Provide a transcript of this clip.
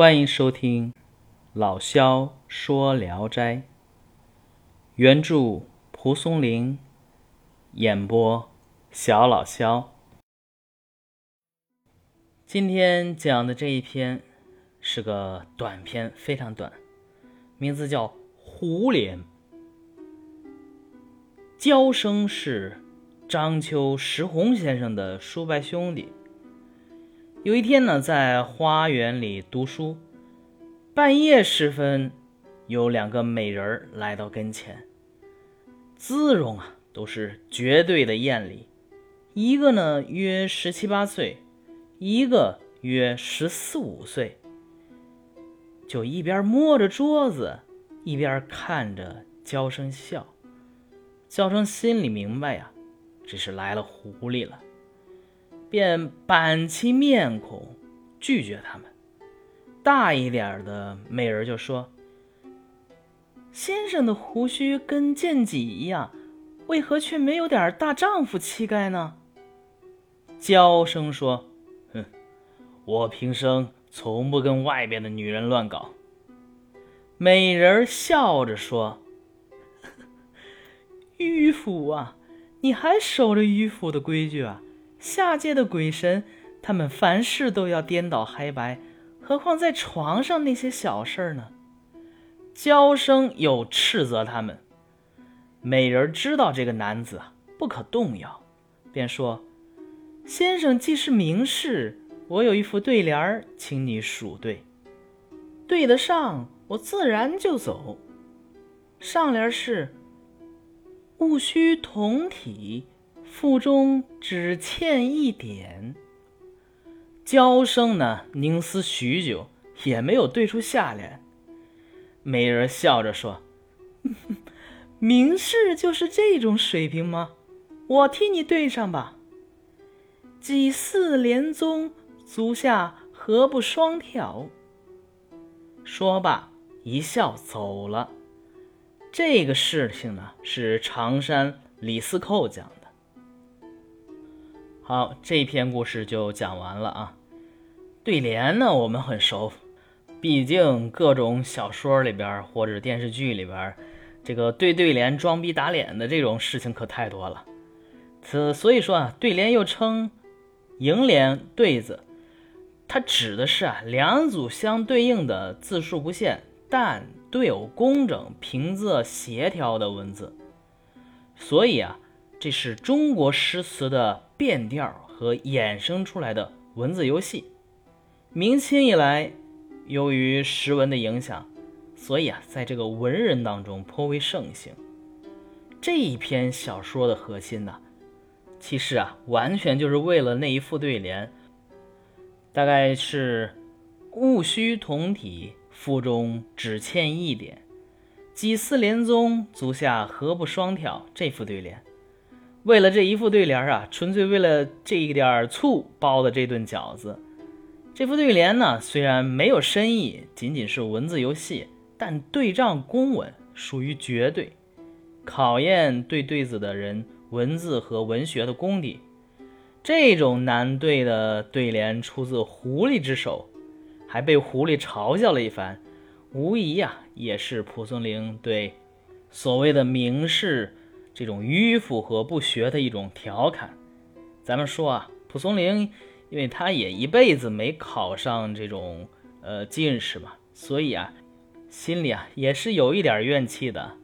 欢迎收听老萧说《聊斋》，原著蒲松龄，演播小老萧。今天讲的这一篇是个短篇，非常短，名字叫《胡脸》。焦生是章丘石红先生的叔伯兄弟。有一天呢，在花园里读书，半夜时分，有两个美人儿来到跟前，姿容啊都是绝对的艳丽。一个呢约十七八岁，一个约十四五岁。就一边摸着桌子，一边看着娇生笑。娇生心里明白呀，这是来了狐狸了。便板起面孔拒绝他们。大一点的美人就说：“先生的胡须跟剑戟一样，为何却没有点大丈夫气概呢？”娇生说：“哼，我平生从不跟外边的女人乱搞。”美人笑着说：“ 迂腐啊，你还守着迂腐的规矩啊？”下界的鬼神，他们凡事都要颠倒黑白，何况在床上那些小事呢？娇生又斥责他们。美人知道这个男子不可动摇，便说：“先生既是名士，我有一副对联请你数对。对得上，我自然就走。上联是‘戊戌同体’。”腹中只欠一点。娇生呢，凝思许久，也没有对出下联。美人笑着说：“ 名士就是这种水平吗？我替你对上吧。几似连宗，足下何不双挑？”说罢，一笑走了。这个事情呢，是常山李司寇讲的。好，这篇故事就讲完了啊。对联呢，我们很熟，毕竟各种小说里边或者电视剧里边，这个对对联装逼打脸的这种事情可太多了。此所以说啊，对联又称楹联对子，它指的是啊两组相对应的字数不限，但对偶工整、平仄协调的文字。所以啊，这是中国诗词的。变调和衍生出来的文字游戏，明清以来，由于诗文的影响，所以啊，在这个文人当中颇为盛行。这一篇小说的核心呢，其实啊，完全就是为了那一副对联，大概是“戊戌同体，腹中只欠一点；几似连宗，足下何不双挑”这副对联。为了这一副对联啊，纯粹为了这一点醋包的这顿饺子。这副对联呢，虽然没有深意，仅仅是文字游戏，但对仗工稳，属于绝对，考验对对子的人文字和文学的功底。这种难对的对联出自狐狸之手，还被狐狸嘲笑了一番，无疑呀，也是蒲松龄对所谓的名士。这种迂腐和不学的一种调侃，咱们说啊，蒲松龄，因为他也一辈子没考上这种呃进士嘛，所以啊，心里啊也是有一点怨气的。